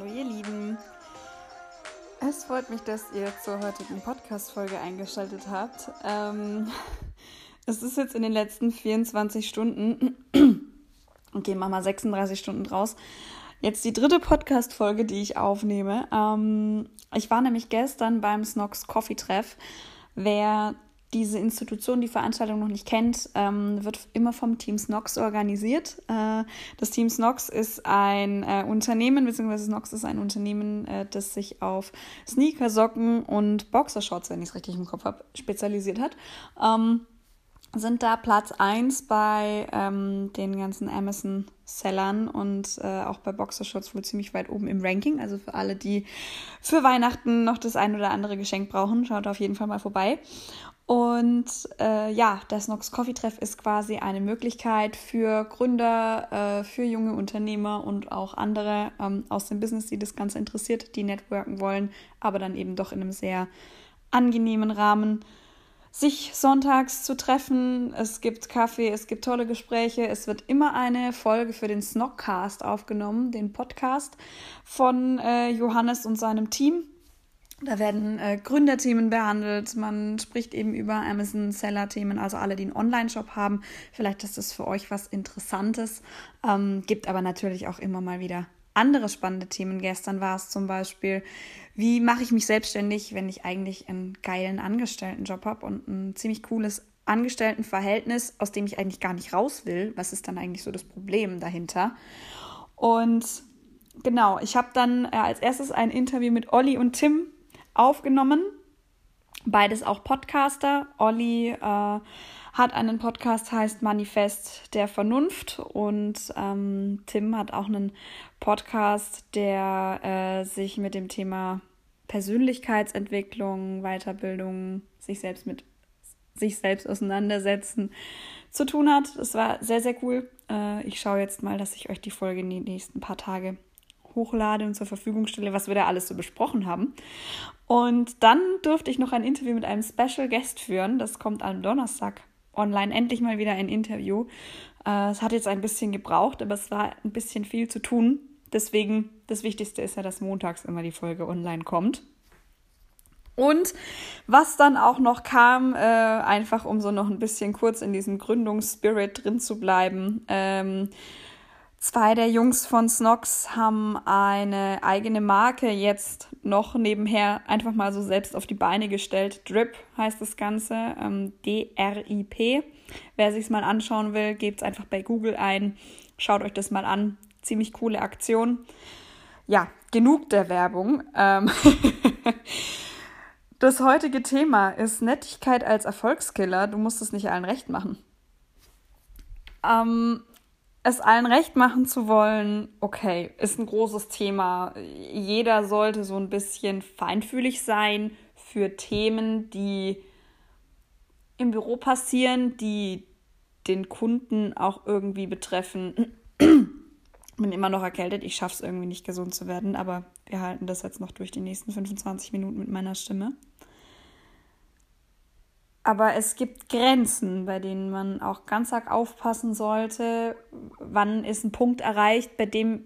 Hallo ihr Lieben. Es freut mich, dass ihr zur heutigen Podcast-Folge eingeschaltet habt. Ähm, es ist jetzt in den letzten 24 Stunden, okay, mach mal 36 Stunden draus, jetzt die dritte Podcast-Folge, die ich aufnehme. Ähm, ich war nämlich gestern beim Snox Coffee Treff. Wer diese Institution, die Veranstaltung noch nicht kennt, ähm, wird immer vom Team Snox organisiert. Äh, das Team Snox ist ein äh, Unternehmen, beziehungsweise Snox ist ein Unternehmen, äh, das sich auf Sneaker, Socken und Boxershorts, wenn ich es richtig im Kopf habe, spezialisiert hat. Ähm, sind da Platz 1 bei ähm, den ganzen Amazon-Sellern und äh, auch bei Boxershorts wohl ziemlich weit oben im Ranking. Also für alle, die für Weihnachten noch das ein oder andere Geschenk brauchen, schaut auf jeden Fall mal vorbei. Und äh, ja, der Snox Coffee Treff ist quasi eine Möglichkeit für Gründer, äh, für junge Unternehmer und auch andere ähm, aus dem Business, die das Ganze interessiert, die networken wollen, aber dann eben doch in einem sehr angenehmen Rahmen, sich sonntags zu treffen. Es gibt Kaffee, es gibt tolle Gespräche. Es wird immer eine Folge für den Snockcast aufgenommen, den Podcast von äh, Johannes und seinem Team. Da werden äh, Gründerthemen behandelt. Man spricht eben über Amazon-Seller-Themen, also alle, die einen Online-Shop haben. Vielleicht ist das für euch was Interessantes. Ähm, gibt aber natürlich auch immer mal wieder andere spannende Themen. Gestern war es zum Beispiel, wie mache ich mich selbstständig, wenn ich eigentlich einen geilen Angestelltenjob habe und ein ziemlich cooles Angestelltenverhältnis, aus dem ich eigentlich gar nicht raus will. Was ist dann eigentlich so das Problem dahinter? Und genau, ich habe dann äh, als erstes ein Interview mit Olli und Tim aufgenommen. Beides auch Podcaster. Olli äh, hat einen Podcast, heißt Manifest der Vernunft. Und ähm, Tim hat auch einen Podcast, der äh, sich mit dem Thema Persönlichkeitsentwicklung, Weiterbildung, sich selbst mit sich selbst auseinandersetzen zu tun hat. Das war sehr, sehr cool. Äh, ich schaue jetzt mal, dass ich euch die Folge in den nächsten paar Tage hochlade und zur Verfügung stelle, was wir da alles so besprochen haben. Und dann durfte ich noch ein Interview mit einem Special Guest führen. Das kommt am Donnerstag online. Endlich mal wieder ein Interview. Äh, es hat jetzt ein bisschen gebraucht, aber es war ein bisschen viel zu tun. Deswegen, das Wichtigste ist ja, dass montags immer die Folge online kommt. Und was dann auch noch kam, äh, einfach um so noch ein bisschen kurz in diesem Gründungsspirit drin zu bleiben. Ähm, Zwei der Jungs von Snox haben eine eigene Marke jetzt noch nebenher einfach mal so selbst auf die Beine gestellt. Drip heißt das Ganze, ähm, D-R-I-P. Wer sich es mal anschauen will, gebt es einfach bei Google ein. Schaut euch das mal an. Ziemlich coole Aktion. Ja, genug der Werbung. Ähm das heutige Thema ist Nettigkeit als Erfolgskiller. Du musst es nicht allen recht machen. Ähm, es allen recht machen zu wollen, okay, ist ein großes Thema. Jeder sollte so ein bisschen feinfühlig sein für Themen, die im Büro passieren, die den Kunden auch irgendwie betreffen. Bin immer noch erkältet, ich schaffe es irgendwie nicht gesund zu werden, aber wir halten das jetzt noch durch die nächsten 25 Minuten mit meiner Stimme. Aber es gibt Grenzen, bei denen man auch ganz arg aufpassen sollte. Wann ist ein Punkt erreicht, bei dem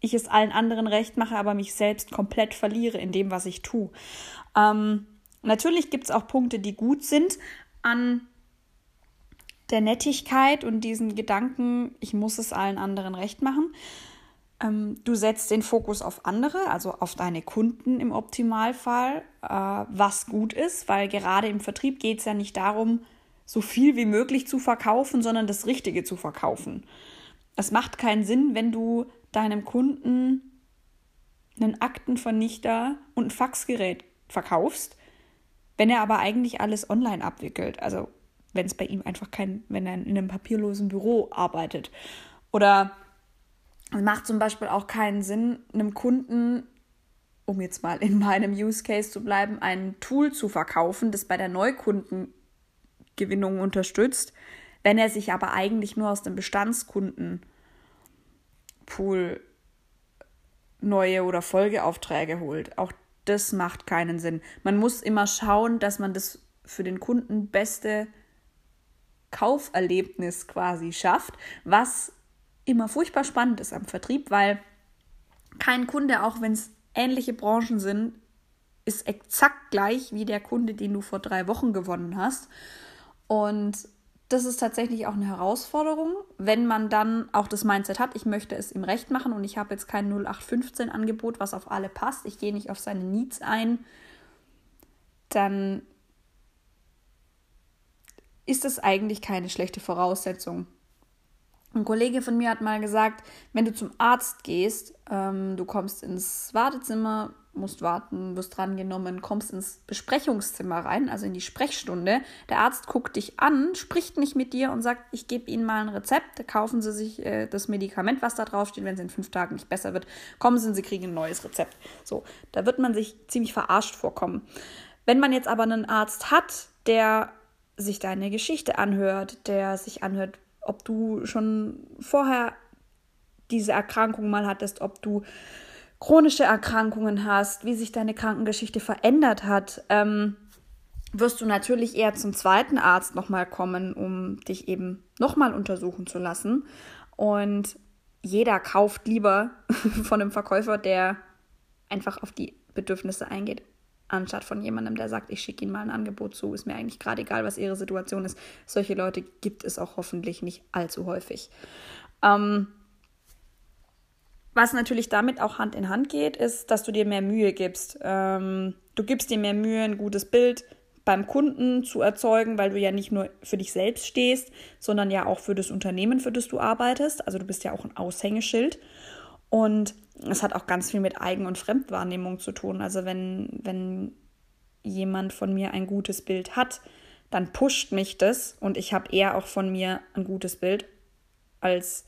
ich es allen anderen recht mache, aber mich selbst komplett verliere in dem, was ich tue. Ähm, natürlich gibt es auch Punkte, die gut sind an der Nettigkeit und diesen Gedanken, ich muss es allen anderen recht machen. Ähm, du setzt den Fokus auf andere, also auf deine Kunden im Optimalfall, äh, was gut ist, weil gerade im Vertrieb geht es ja nicht darum, so viel wie möglich zu verkaufen, sondern das Richtige zu verkaufen. Es macht keinen Sinn, wenn du deinem Kunden einen Aktenvernichter und ein Faxgerät verkaufst, wenn er aber eigentlich alles online abwickelt. Also wenn es bei ihm einfach kein, wenn er in einem papierlosen Büro arbeitet. Oder es macht zum Beispiel auch keinen Sinn, einem Kunden, um jetzt mal in meinem Use Case zu bleiben, ein Tool zu verkaufen, das bei der Neukundengewinnung unterstützt, wenn er sich aber eigentlich nur aus dem Bestandskundenpool neue oder Folgeaufträge holt. Auch das macht keinen Sinn. Man muss immer schauen, dass man das für den Kunden beste Kauferlebnis quasi schafft, was immer furchtbar spannend ist am Vertrieb, weil Kein Kunde, auch wenn es ähnliche Branchen sind, ist exakt gleich wie der Kunde, den du vor drei Wochen gewonnen hast. Und das ist tatsächlich auch eine Herausforderung, wenn man dann auch das Mindset hat, ich möchte es ihm recht machen und ich habe jetzt kein 0815-Angebot, was auf alle passt, ich gehe nicht auf seine Needs ein, dann ist das eigentlich keine schlechte Voraussetzung. Ein Kollege von mir hat mal gesagt, wenn du zum Arzt gehst, ähm, du kommst ins Wartezimmer, musst warten, wirst drangenommen, kommst ins Besprechungszimmer rein, also in die Sprechstunde. Der Arzt guckt dich an, spricht nicht mit dir und sagt, ich gebe Ihnen mal ein Rezept, kaufen Sie sich äh, das Medikament, was da draufsteht, wenn es in fünf Tagen nicht besser wird, kommen Sie und Sie kriegen ein neues Rezept. So, da wird man sich ziemlich verarscht vorkommen. Wenn man jetzt aber einen Arzt hat, der sich deine Geschichte anhört, der sich anhört, ob du schon vorher diese Erkrankung mal hattest, ob du chronische Erkrankungen hast, wie sich deine Krankengeschichte verändert hat, ähm, wirst du natürlich eher zum zweiten Arzt nochmal kommen, um dich eben nochmal untersuchen zu lassen. Und jeder kauft lieber von einem Verkäufer, der einfach auf die Bedürfnisse eingeht anstatt von jemandem, der sagt, ich schicke Ihnen mal ein Angebot zu, ist mir eigentlich gerade egal, was Ihre Situation ist. Solche Leute gibt es auch hoffentlich nicht allzu häufig. Ähm, was natürlich damit auch Hand in Hand geht, ist, dass du dir mehr Mühe gibst. Ähm, du gibst dir mehr Mühe, ein gutes Bild beim Kunden zu erzeugen, weil du ja nicht nur für dich selbst stehst, sondern ja auch für das Unternehmen, für das du arbeitest. Also du bist ja auch ein Aushängeschild. Und es hat auch ganz viel mit Eigen- und Fremdwahrnehmung zu tun. Also wenn, wenn jemand von mir ein gutes Bild hat, dann pusht mich das und ich habe eher auch von mir ein gutes Bild, als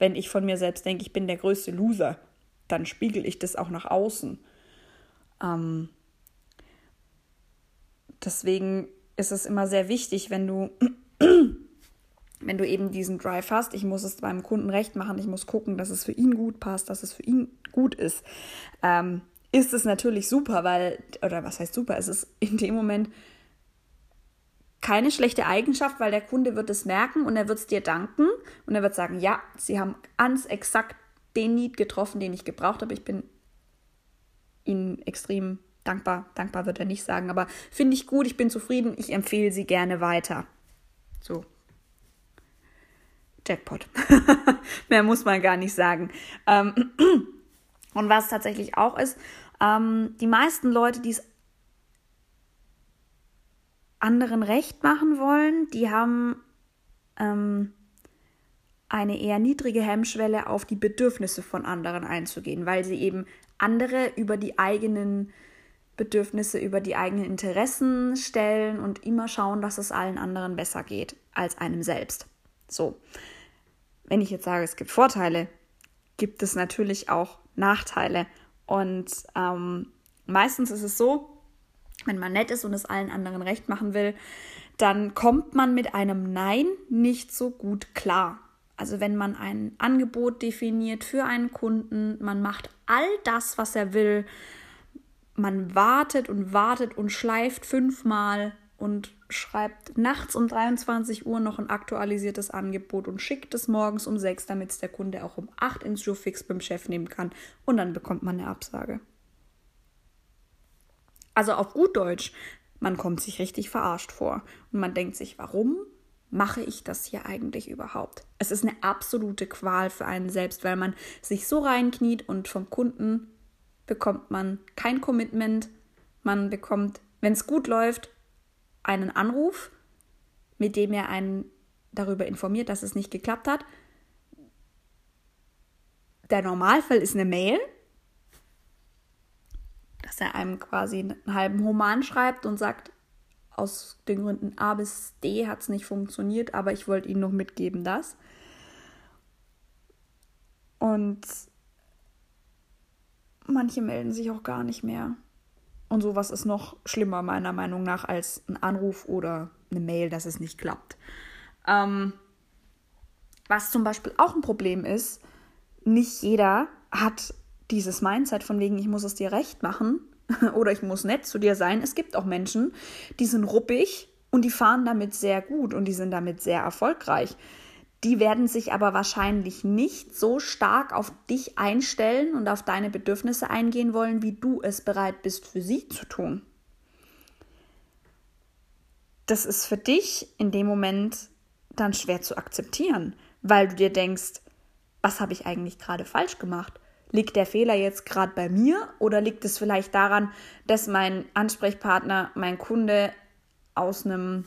wenn ich von mir selbst denke, ich bin der größte Loser. Dann spiegel ich das auch nach außen. Ähm, deswegen ist es immer sehr wichtig, wenn du wenn du eben diesen Drive hast, ich muss es beim Kunden recht machen, ich muss gucken, dass es für ihn gut passt, dass es für ihn gut ist, ähm, ist es natürlich super, weil, oder was heißt super, es ist in dem Moment keine schlechte Eigenschaft, weil der Kunde wird es merken und er wird es dir danken und er wird sagen, ja, sie haben ganz exakt den Need getroffen, den ich gebraucht habe. Ich bin ihnen extrem dankbar. Dankbar wird er nicht sagen, aber finde ich gut, ich bin zufrieden, ich empfehle sie gerne weiter. So. Jackpot. Mehr muss man gar nicht sagen. Ähm, und was tatsächlich auch ist, ähm, die meisten Leute, die es anderen recht machen wollen, die haben ähm, eine eher niedrige Hemmschwelle auf die Bedürfnisse von anderen einzugehen, weil sie eben andere über die eigenen Bedürfnisse, über die eigenen Interessen stellen und immer schauen, dass es allen anderen besser geht als einem selbst. So wenn ich jetzt sage, es gibt Vorteile, gibt es natürlich auch Nachteile. Und ähm, meistens ist es so, wenn man nett ist und es allen anderen recht machen will, dann kommt man mit einem Nein nicht so gut klar. Also wenn man ein Angebot definiert für einen Kunden, man macht all das, was er will, man wartet und wartet und schleift fünfmal und schreibt nachts um 23 Uhr noch ein aktualisiertes Angebot und schickt es morgens um 6, damit es der Kunde auch um 8 ins Showfix beim Chef nehmen kann und dann bekommt man eine Absage. Also auf gut Deutsch, man kommt sich richtig verarscht vor und man denkt sich, warum mache ich das hier eigentlich überhaupt? Es ist eine absolute Qual für einen selbst, weil man sich so reinkniet und vom Kunden bekommt man kein Commitment, man bekommt, wenn es gut läuft, einen Anruf, mit dem er einen darüber informiert, dass es nicht geklappt hat. Der Normalfall ist eine Mail, dass er einem quasi einen halben Roman schreibt und sagt, aus den Gründen A bis D hat es nicht funktioniert, aber ich wollte Ihnen noch mitgeben, das. Und manche melden sich auch gar nicht mehr. Und sowas ist noch schlimmer, meiner Meinung nach, als ein Anruf oder eine Mail, dass es nicht klappt. Ähm, was zum Beispiel auch ein Problem ist, nicht jeder hat dieses Mindset von wegen, ich muss es dir recht machen oder ich muss nett zu dir sein. Es gibt auch Menschen, die sind ruppig und die fahren damit sehr gut und die sind damit sehr erfolgreich. Die werden sich aber wahrscheinlich nicht so stark auf dich einstellen und auf deine Bedürfnisse eingehen wollen, wie du es bereit bist für sie zu tun. Das ist für dich in dem Moment dann schwer zu akzeptieren, weil du dir denkst, was habe ich eigentlich gerade falsch gemacht? Liegt der Fehler jetzt gerade bei mir oder liegt es vielleicht daran, dass mein Ansprechpartner, mein Kunde aus einem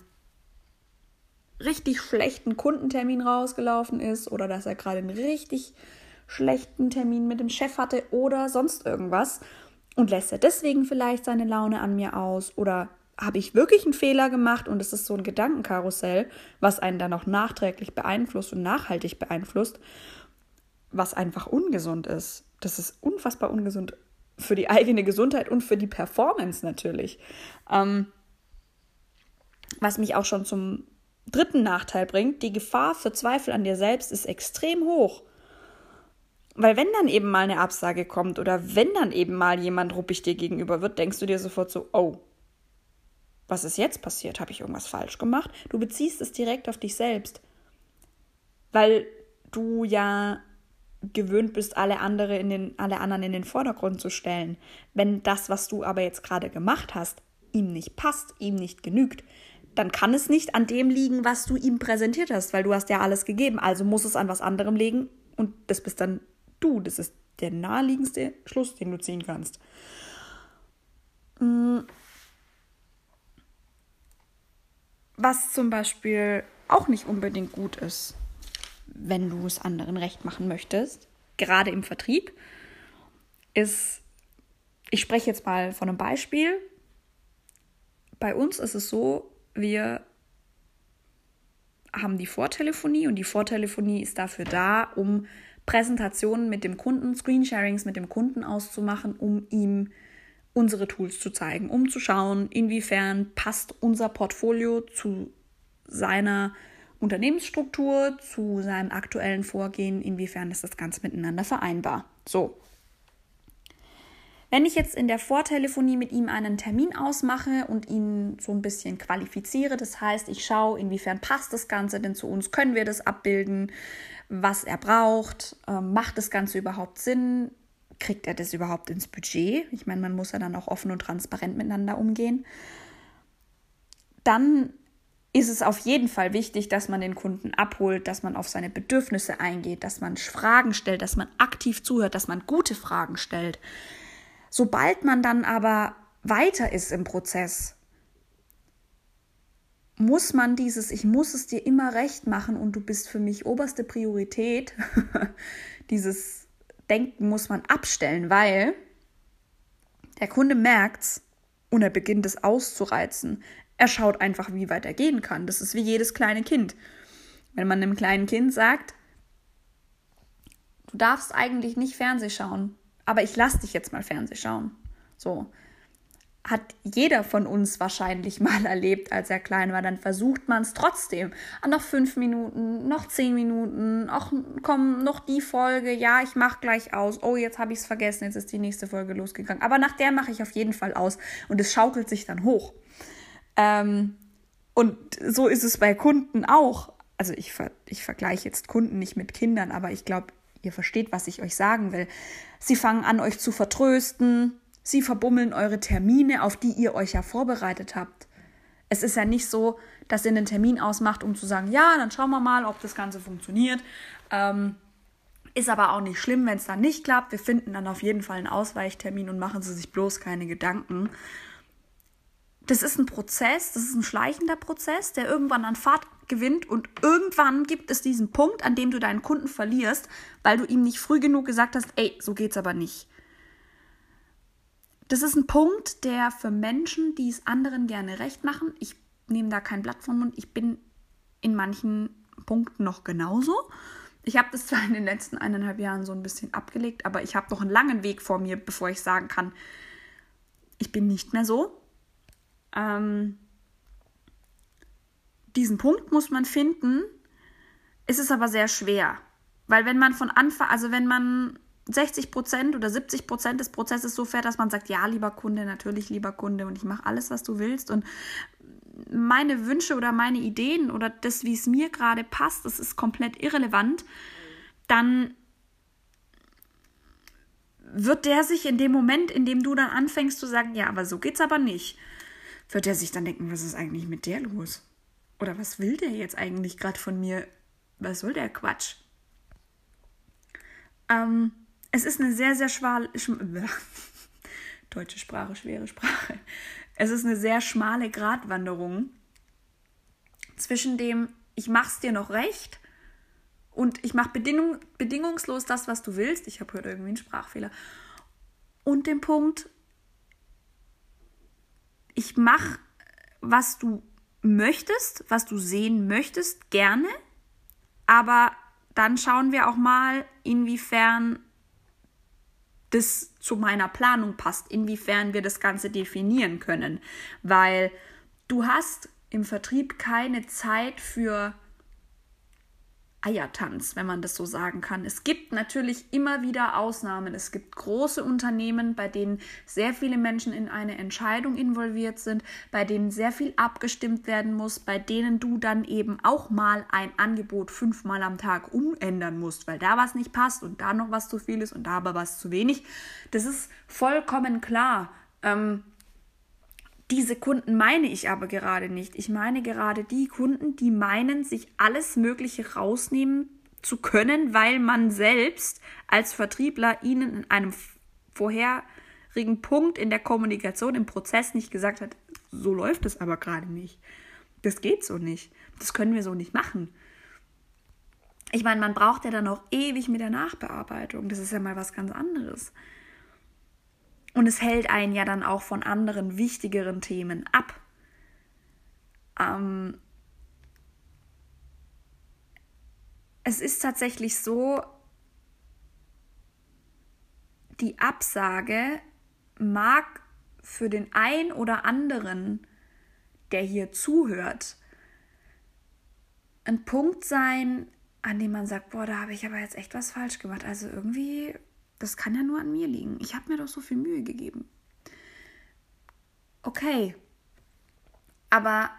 richtig schlechten Kundentermin rausgelaufen ist oder dass er gerade einen richtig schlechten Termin mit dem Chef hatte oder sonst irgendwas und lässt er deswegen vielleicht seine Laune an mir aus oder habe ich wirklich einen Fehler gemacht und es ist so ein Gedankenkarussell, was einen dann auch nachträglich beeinflusst und nachhaltig beeinflusst, was einfach ungesund ist. Das ist unfassbar ungesund für die eigene Gesundheit und für die Performance natürlich. Ähm, was mich auch schon zum dritten Nachteil bringt, die Gefahr für Zweifel an dir selbst ist extrem hoch. Weil wenn dann eben mal eine Absage kommt oder wenn dann eben mal jemand ruppig dir gegenüber wird, denkst du dir sofort so, oh, was ist jetzt passiert? Habe ich irgendwas falsch gemacht? Du beziehst es direkt auf dich selbst. Weil du ja gewöhnt bist, alle, andere in den, alle anderen in den Vordergrund zu stellen. Wenn das, was du aber jetzt gerade gemacht hast, ihm nicht passt, ihm nicht genügt, dann kann es nicht an dem liegen, was du ihm präsentiert hast, weil du hast ja alles gegeben. Also muss es an was anderem liegen und das bist dann du. Das ist der naheliegendste Schluss, den du ziehen kannst. Mm. Was zum Beispiel auch nicht unbedingt gut ist, wenn du es anderen recht machen möchtest, gerade im Vertrieb, ist, ich spreche jetzt mal von einem Beispiel. Bei uns ist es so, wir haben die Vortelefonie und die Vortelefonie ist dafür da, um Präsentationen mit dem Kunden, Screensharings mit dem Kunden auszumachen, um ihm unsere Tools zu zeigen, um zu schauen, inwiefern passt unser Portfolio zu seiner Unternehmensstruktur, zu seinem aktuellen Vorgehen, inwiefern ist das Ganze miteinander vereinbar. So, wenn ich jetzt in der Vortelefonie mit ihm einen Termin ausmache und ihn so ein bisschen qualifiziere, das heißt, ich schaue, inwiefern passt das Ganze denn zu uns, können wir das abbilden, was er braucht, ähm, macht das Ganze überhaupt Sinn, kriegt er das überhaupt ins Budget? Ich meine, man muss ja dann auch offen und transparent miteinander umgehen. Dann ist es auf jeden Fall wichtig, dass man den Kunden abholt, dass man auf seine Bedürfnisse eingeht, dass man Fragen stellt, dass man aktiv zuhört, dass man gute Fragen stellt. Sobald man dann aber weiter ist im Prozess, muss man dieses Ich muss es dir immer recht machen und du bist für mich oberste Priorität, dieses Denken muss man abstellen, weil der Kunde merkt's und er beginnt es auszureizen. Er schaut einfach, wie weit er gehen kann. Das ist wie jedes kleine Kind. Wenn man einem kleinen Kind sagt, du darfst eigentlich nicht Fernseh schauen, aber ich lasse dich jetzt mal Fernseh schauen. So. Hat jeder von uns wahrscheinlich mal erlebt, als er klein war. Dann versucht man es trotzdem. Ah, noch fünf Minuten, noch zehn Minuten, ach komm, noch die Folge. Ja, ich mache gleich aus. Oh, jetzt habe ich es vergessen. Jetzt ist die nächste Folge losgegangen. Aber nach der mache ich auf jeden Fall aus. Und es schaukelt sich dann hoch. Ähm, und so ist es bei Kunden auch. Also ich, ver ich vergleiche jetzt Kunden nicht mit Kindern, aber ich glaube, Ihr versteht, was ich euch sagen will. Sie fangen an, euch zu vertrösten. Sie verbummeln eure Termine, auf die ihr euch ja vorbereitet habt. Es ist ja nicht so, dass ihr einen Termin ausmacht, um zu sagen, ja, dann schauen wir mal, ob das Ganze funktioniert. Ähm, ist aber auch nicht schlimm, wenn es dann nicht klappt. Wir finden dann auf jeden Fall einen Ausweichtermin und machen Sie sich bloß keine Gedanken. Das ist ein Prozess, das ist ein schleichender Prozess, der irgendwann an Fahrt gewinnt und irgendwann gibt es diesen Punkt, an dem du deinen Kunden verlierst, weil du ihm nicht früh genug gesagt hast, ey, so geht's aber nicht. Das ist ein Punkt, der für Menschen, die es anderen gerne recht machen, ich nehme da kein Blatt vom Mund, ich bin in manchen Punkten noch genauso. Ich habe das zwar in den letzten eineinhalb Jahren so ein bisschen abgelegt, aber ich habe noch einen langen Weg vor mir, bevor ich sagen kann, ich bin nicht mehr so. Ähm, diesen Punkt muss man finden. Es ist aber sehr schwer. Weil wenn man von Anfang, also wenn man 60 Prozent oder 70 Prozent des Prozesses so fährt, dass man sagt, ja, lieber Kunde, natürlich lieber Kunde und ich mache alles, was du willst und meine Wünsche oder meine Ideen oder das, wie es mir gerade passt, das ist komplett irrelevant, dann wird der sich in dem Moment, in dem du dann anfängst zu sagen, ja, aber so geht's aber nicht, wird er sich dann denken, was ist eigentlich mit der los? Oder was will der jetzt eigentlich gerade von mir? Was soll der Quatsch? Ähm, es ist eine sehr, sehr schmale, deutsche Sprache, schwere Sprache. Es ist eine sehr schmale Gratwanderung zwischen dem, ich mach's dir noch recht und ich bedingung, bedingungslos das, was du willst. Ich habe heute irgendwie einen Sprachfehler. Und dem Punkt, ich mache, was du möchtest, was du sehen möchtest, gerne, aber dann schauen wir auch mal, inwiefern das zu meiner Planung passt, inwiefern wir das Ganze definieren können. Weil du hast im Vertrieb keine Zeit für Eiertanz, wenn man das so sagen kann. Es gibt natürlich immer wieder Ausnahmen. Es gibt große Unternehmen, bei denen sehr viele Menschen in eine Entscheidung involviert sind, bei denen sehr viel abgestimmt werden muss, bei denen du dann eben auch mal ein Angebot fünfmal am Tag umändern musst, weil da was nicht passt und da noch was zu viel ist und da aber was zu wenig. Das ist vollkommen klar. Ähm, diese Kunden meine ich aber gerade nicht. Ich meine gerade die Kunden, die meinen, sich alles Mögliche rausnehmen zu können, weil man selbst als Vertriebler ihnen in einem vorherigen Punkt in der Kommunikation, im Prozess nicht gesagt hat, so läuft es aber gerade nicht. Das geht so nicht. Das können wir so nicht machen. Ich meine, man braucht ja dann noch ewig mit der Nachbearbeitung. Das ist ja mal was ganz anderes. Und es hält einen ja dann auch von anderen wichtigeren Themen ab. Ähm es ist tatsächlich so, die Absage mag für den ein oder anderen, der hier zuhört, ein Punkt sein, an dem man sagt, boah, da habe ich aber jetzt echt was falsch gemacht. Also irgendwie das kann ja nur an mir liegen. Ich habe mir doch so viel Mühe gegeben. Okay. Aber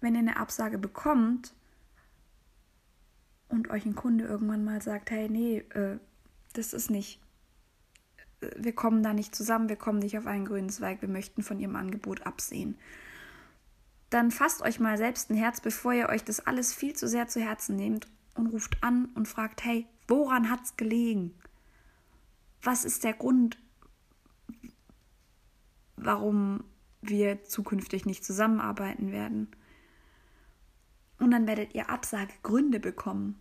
wenn ihr eine Absage bekommt und euch ein Kunde irgendwann mal sagt, hey, nee, äh, das ist nicht, äh, wir kommen da nicht zusammen, wir kommen nicht auf einen grünen Zweig, wir möchten von ihrem Angebot absehen. Dann fasst euch mal selbst ein Herz, bevor ihr euch das alles viel zu sehr zu Herzen nehmt und ruft an und fragt, hey, Woran hat es gelegen? Was ist der Grund, warum wir zukünftig nicht zusammenarbeiten werden? Und dann werdet ihr Absagegründe bekommen.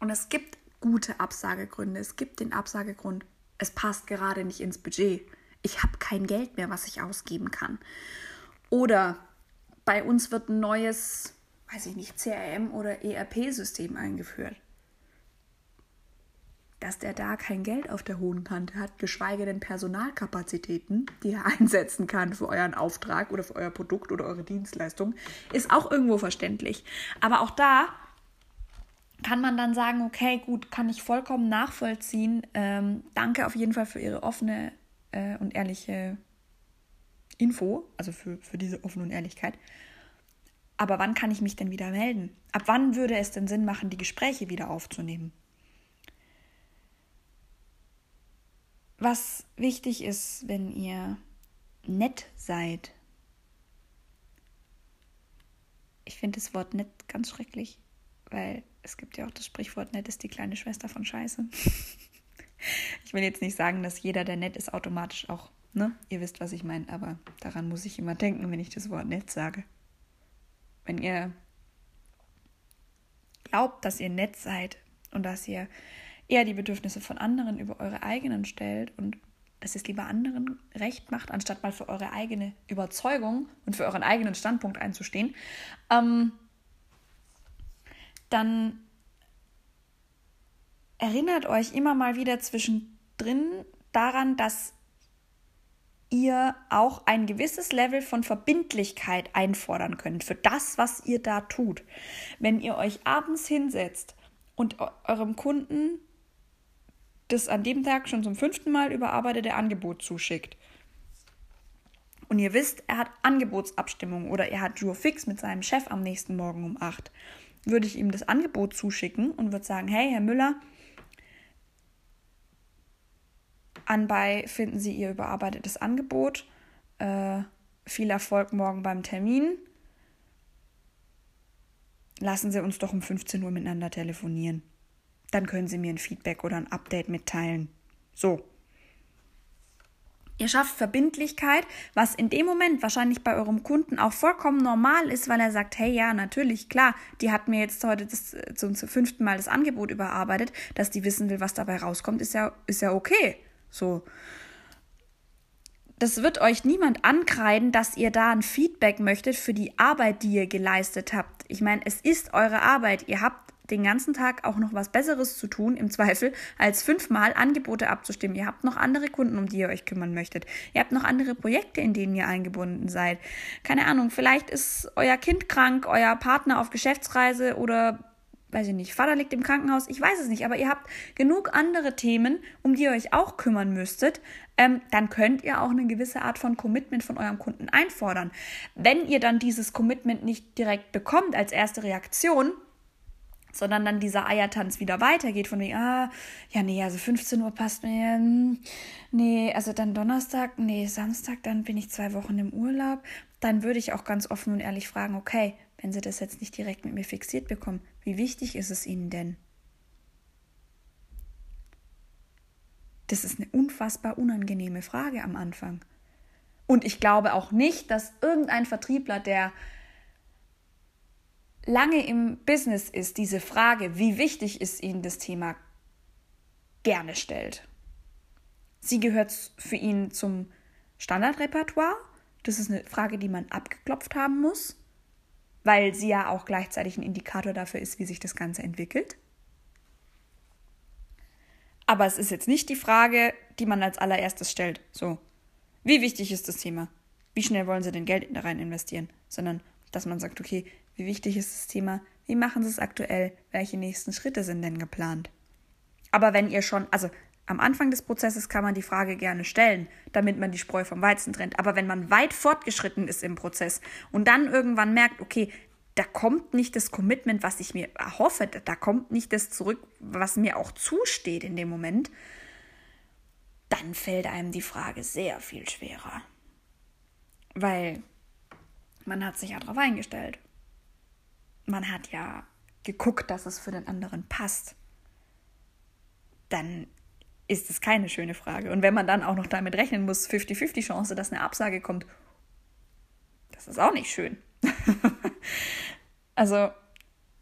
Und es gibt gute Absagegründe. Es gibt den Absagegrund, es passt gerade nicht ins Budget. Ich habe kein Geld mehr, was ich ausgeben kann. Oder bei uns wird ein neues, weiß ich nicht, CRM oder ERP-System eingeführt dass der da kein Geld auf der hohen Kante hat, geschweige denn Personalkapazitäten, die er einsetzen kann für euren Auftrag oder für euer Produkt oder eure Dienstleistung, ist auch irgendwo verständlich. Aber auch da kann man dann sagen, okay, gut, kann ich vollkommen nachvollziehen. Ähm, danke auf jeden Fall für Ihre offene äh, und ehrliche Info, also für, für diese offene und Ehrlichkeit. Aber wann kann ich mich denn wieder melden? Ab wann würde es denn Sinn machen, die Gespräche wieder aufzunehmen? Was wichtig ist, wenn ihr nett seid. Ich finde das Wort nett ganz schrecklich, weil es gibt ja auch das Sprichwort, nett ist die kleine Schwester von Scheiße. ich will jetzt nicht sagen, dass jeder, der nett ist, automatisch auch, ne? Ihr wisst, was ich meine, aber daran muss ich immer denken, wenn ich das Wort nett sage. Wenn ihr glaubt, dass ihr nett seid und dass ihr eher die Bedürfnisse von anderen über eure eigenen stellt und dass ihr es lieber anderen recht macht, anstatt mal für eure eigene Überzeugung und für euren eigenen Standpunkt einzustehen, ähm, dann erinnert euch immer mal wieder zwischendrin daran, dass ihr auch ein gewisses Level von Verbindlichkeit einfordern könnt für das, was ihr da tut. Wenn ihr euch abends hinsetzt und eurem Kunden das an dem Tag schon zum fünften Mal überarbeitete Angebot zuschickt und ihr wisst, er hat Angebotsabstimmung oder er hat Jour fix mit seinem Chef am nächsten Morgen um 8, würde ich ihm das Angebot zuschicken und würde sagen, hey, Herr Müller, anbei finden Sie Ihr überarbeitetes Angebot. Äh, viel Erfolg morgen beim Termin. Lassen Sie uns doch um 15 Uhr miteinander telefonieren. Dann können Sie mir ein Feedback oder ein Update mitteilen. So. Ihr schafft Verbindlichkeit, was in dem Moment wahrscheinlich bei eurem Kunden auch vollkommen normal ist, weil er sagt, hey ja, natürlich, klar, die hat mir jetzt heute das, zum, zum fünften Mal das Angebot überarbeitet, dass die wissen will, was dabei rauskommt, ist ja, ist ja okay. So. Das wird euch niemand ankreiden, dass ihr da ein Feedback möchtet für die Arbeit, die ihr geleistet habt. Ich meine, es ist eure Arbeit. Ihr habt den ganzen Tag auch noch was Besseres zu tun, im Zweifel, als fünfmal Angebote abzustimmen. Ihr habt noch andere Kunden, um die ihr euch kümmern möchtet. Ihr habt noch andere Projekte, in denen ihr eingebunden seid. Keine Ahnung, vielleicht ist euer Kind krank, euer Partner auf Geschäftsreise oder weiß ich nicht, Vater liegt im Krankenhaus, ich weiß es nicht, aber ihr habt genug andere Themen, um die ihr euch auch kümmern müsstet, ähm, dann könnt ihr auch eine gewisse Art von Commitment von eurem Kunden einfordern. Wenn ihr dann dieses Commitment nicht direkt bekommt als erste Reaktion, sondern dann dieser Eiertanz wieder weitergeht, von wegen, ah, ja, nee, also 15 Uhr passt mir, hm, nee, also dann Donnerstag, nee, Samstag, dann bin ich zwei Wochen im Urlaub, dann würde ich auch ganz offen und ehrlich fragen, okay, wenn Sie das jetzt nicht direkt mit mir fixiert bekommen, wie wichtig ist es Ihnen denn? Das ist eine unfassbar unangenehme Frage am Anfang. Und ich glaube auch nicht, dass irgendein Vertriebler, der lange im Business ist, diese Frage, wie wichtig ist Ihnen das Thema, gerne stellt. Sie gehört für ihn zum Standardrepertoire. Das ist eine Frage, die man abgeklopft haben muss, weil sie ja auch gleichzeitig ein Indikator dafür ist, wie sich das Ganze entwickelt. Aber es ist jetzt nicht die Frage, die man als allererstes stellt. So, wie wichtig ist das Thema? Wie schnell wollen Sie denn Geld rein investieren? Sondern, dass man sagt, okay, wie wichtig ist das Thema? Wie machen Sie es aktuell? Welche nächsten Schritte sind denn geplant? Aber wenn ihr schon, also am Anfang des Prozesses kann man die Frage gerne stellen, damit man die Spreu vom Weizen trennt. Aber wenn man weit fortgeschritten ist im Prozess und dann irgendwann merkt, okay, da kommt nicht das Commitment, was ich mir erhoffe, da kommt nicht das zurück, was mir auch zusteht in dem Moment, dann fällt einem die Frage sehr viel schwerer. Weil man hat sich ja darauf eingestellt man hat ja geguckt, dass es für den anderen passt, dann ist es keine schöne Frage. Und wenn man dann auch noch damit rechnen muss, 50-50 Chance, dass eine Absage kommt, das ist auch nicht schön. also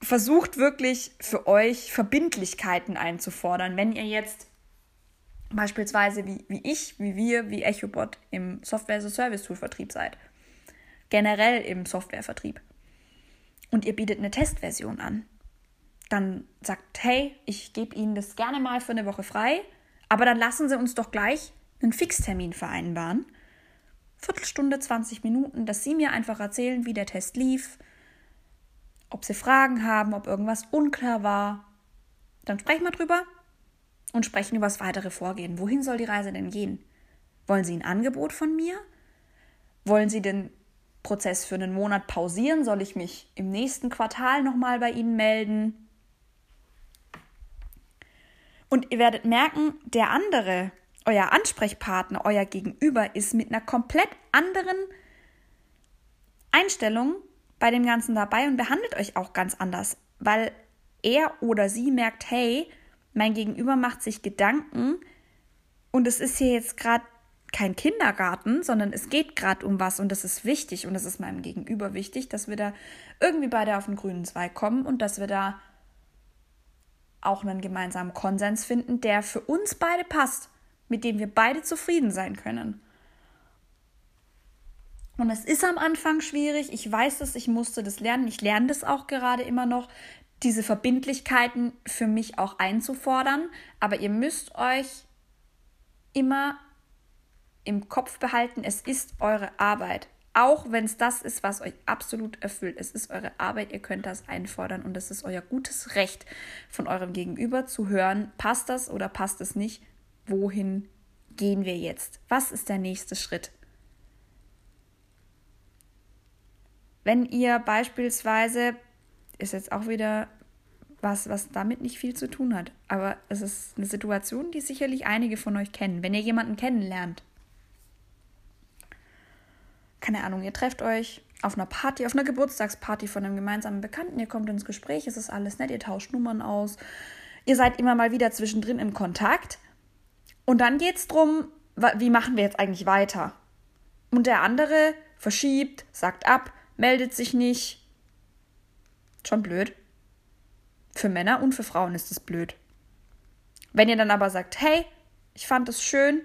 versucht wirklich für euch Verbindlichkeiten einzufordern. Wenn ihr jetzt beispielsweise wie, wie ich, wie wir, wie EchoBot im Software-as-a-Service-Tool-Vertrieb seid, generell im Softwarevertrieb, und ihr bietet eine Testversion an, dann sagt, hey, ich gebe Ihnen das gerne mal für eine Woche frei, aber dann lassen Sie uns doch gleich einen Fixtermin vereinbaren. Viertelstunde, 20 Minuten, dass Sie mir einfach erzählen, wie der Test lief, ob Sie Fragen haben, ob irgendwas unklar war. Dann sprechen wir drüber und sprechen über das weitere Vorgehen. Wohin soll die Reise denn gehen? Wollen Sie ein Angebot von mir? Wollen Sie denn Prozess für einen Monat pausieren? Soll ich mich im nächsten Quartal nochmal bei Ihnen melden? Und ihr werdet merken, der andere, euer Ansprechpartner, euer Gegenüber ist mit einer komplett anderen Einstellung bei dem Ganzen dabei und behandelt euch auch ganz anders, weil er oder sie merkt, hey, mein Gegenüber macht sich Gedanken und es ist hier jetzt gerade kein Kindergarten, sondern es geht gerade um was und das ist wichtig und es ist meinem Gegenüber wichtig, dass wir da irgendwie beide auf den grünen Zweig kommen und dass wir da auch einen gemeinsamen Konsens finden, der für uns beide passt, mit dem wir beide zufrieden sein können. Und es ist am Anfang schwierig. Ich weiß es, ich musste das lernen. Ich lerne das auch gerade immer noch, diese Verbindlichkeiten für mich auch einzufordern. Aber ihr müsst euch immer im Kopf behalten, es ist eure Arbeit. Auch wenn es das ist, was euch absolut erfüllt. Es ist eure Arbeit, ihr könnt das einfordern und es ist euer gutes Recht von eurem Gegenüber zu hören, passt das oder passt es nicht? Wohin gehen wir jetzt? Was ist der nächste Schritt? Wenn ihr beispielsweise, ist jetzt auch wieder was, was damit nicht viel zu tun hat, aber es ist eine Situation, die sicherlich einige von euch kennen. Wenn ihr jemanden kennenlernt, keine Ahnung, ihr trefft euch auf einer Party, auf einer Geburtstagsparty von einem gemeinsamen Bekannten, ihr kommt ins Gespräch, es ist alles nett, ihr tauscht Nummern aus, ihr seid immer mal wieder zwischendrin im Kontakt und dann geht es darum, wie machen wir jetzt eigentlich weiter? Und der andere verschiebt, sagt ab, meldet sich nicht. Schon blöd. Für Männer und für Frauen ist es blöd. Wenn ihr dann aber sagt, hey, ich fand es schön,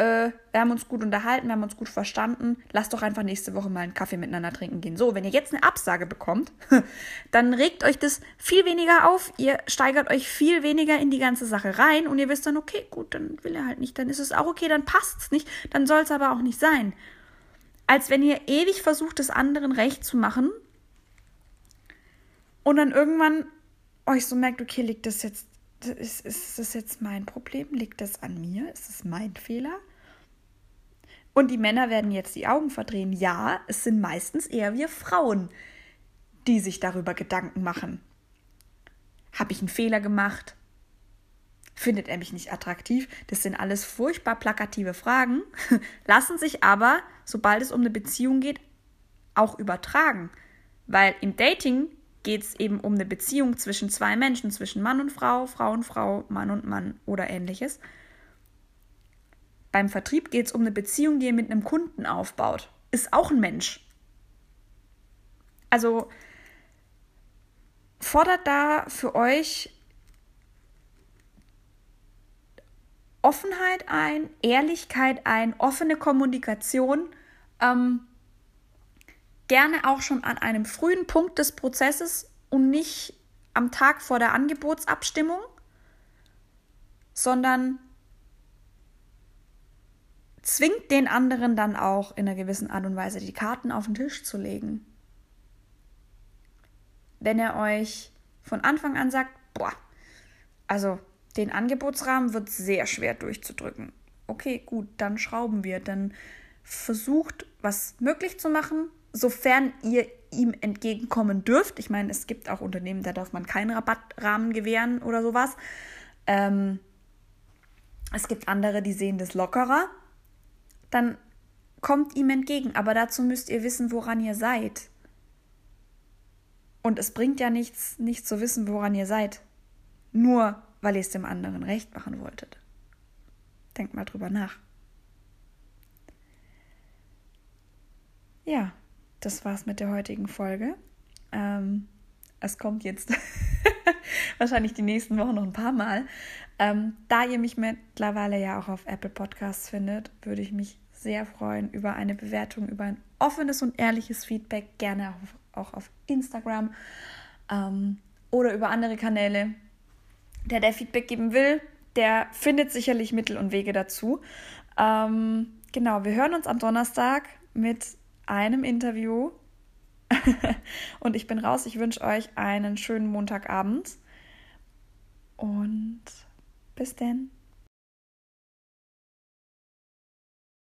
äh, wir haben uns gut unterhalten, wir haben uns gut verstanden, lasst doch einfach nächste Woche mal einen Kaffee miteinander trinken gehen. So, wenn ihr jetzt eine Absage bekommt, dann regt euch das viel weniger auf, ihr steigert euch viel weniger in die ganze Sache rein und ihr wisst dann, okay, gut, dann will er halt nicht, dann ist es auch okay, dann passt es nicht, dann soll es aber auch nicht sein. Als wenn ihr ewig versucht, es anderen recht zu machen und dann irgendwann euch so merkt, okay, liegt das jetzt, ist, ist das jetzt mein Problem? Liegt das an mir? Ist es mein Fehler? Und die Männer werden jetzt die Augen verdrehen. Ja, es sind meistens eher wir Frauen, die sich darüber Gedanken machen. Habe ich einen Fehler gemacht? Findet er mich nicht attraktiv? Das sind alles furchtbar plakative Fragen, lassen sich aber, sobald es um eine Beziehung geht, auch übertragen. Weil im Dating geht es eben um eine Beziehung zwischen zwei Menschen, zwischen Mann und Frau, Frau und Frau, Mann und Mann oder ähnliches. Beim Vertrieb geht es um eine Beziehung, die ihr mit einem Kunden aufbaut. Ist auch ein Mensch. Also fordert da für euch Offenheit ein, Ehrlichkeit ein, offene Kommunikation. Ähm, gerne auch schon an einem frühen Punkt des Prozesses und nicht am Tag vor der Angebotsabstimmung, sondern zwingt den anderen dann auch in einer gewissen Art und Weise die Karten auf den Tisch zu legen. Wenn er euch von Anfang an sagt, boah, also den Angebotsrahmen wird sehr schwer durchzudrücken. Okay, gut, dann schrauben wir, dann versucht, was möglich zu machen, sofern ihr ihm entgegenkommen dürft. Ich meine, es gibt auch Unternehmen, da darf man keinen Rabattrahmen gewähren oder sowas. Ähm, es gibt andere, die sehen das lockerer. Dann kommt ihm entgegen. Aber dazu müsst ihr wissen, woran ihr seid. Und es bringt ja nichts, nicht zu wissen, woran ihr seid. Nur weil ihr es dem anderen recht machen wolltet. Denkt mal drüber nach. Ja, das war's mit der heutigen Folge. Ähm, es kommt jetzt wahrscheinlich die nächsten Wochen noch ein paar Mal. Ähm, da ihr mich mittlerweile ja auch auf Apple Podcasts findet, würde ich mich sehr freuen über eine Bewertung, über ein offenes und ehrliches Feedback, gerne auch, auch auf Instagram ähm, oder über andere Kanäle. Der, der Feedback geben will, der findet sicherlich Mittel und Wege dazu. Ähm, genau, wir hören uns am Donnerstag mit einem Interview. und ich bin raus. Ich wünsche euch einen schönen Montagabend. Und bis denn.